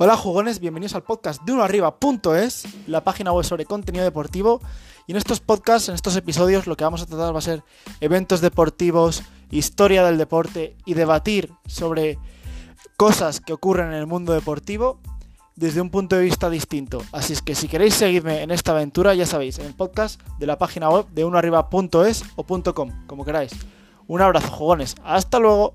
Hola jugones, bienvenidos al podcast de unoarriba.es, la página web sobre contenido deportivo. Y en estos podcasts, en estos episodios, lo que vamos a tratar va a ser eventos deportivos, historia del deporte y debatir sobre cosas que ocurren en el mundo deportivo desde un punto de vista distinto. Así es que si queréis seguirme en esta aventura, ya sabéis, en el podcast de la página web de unoarriba.es o .com, como queráis. Un abrazo, jugones. Hasta luego.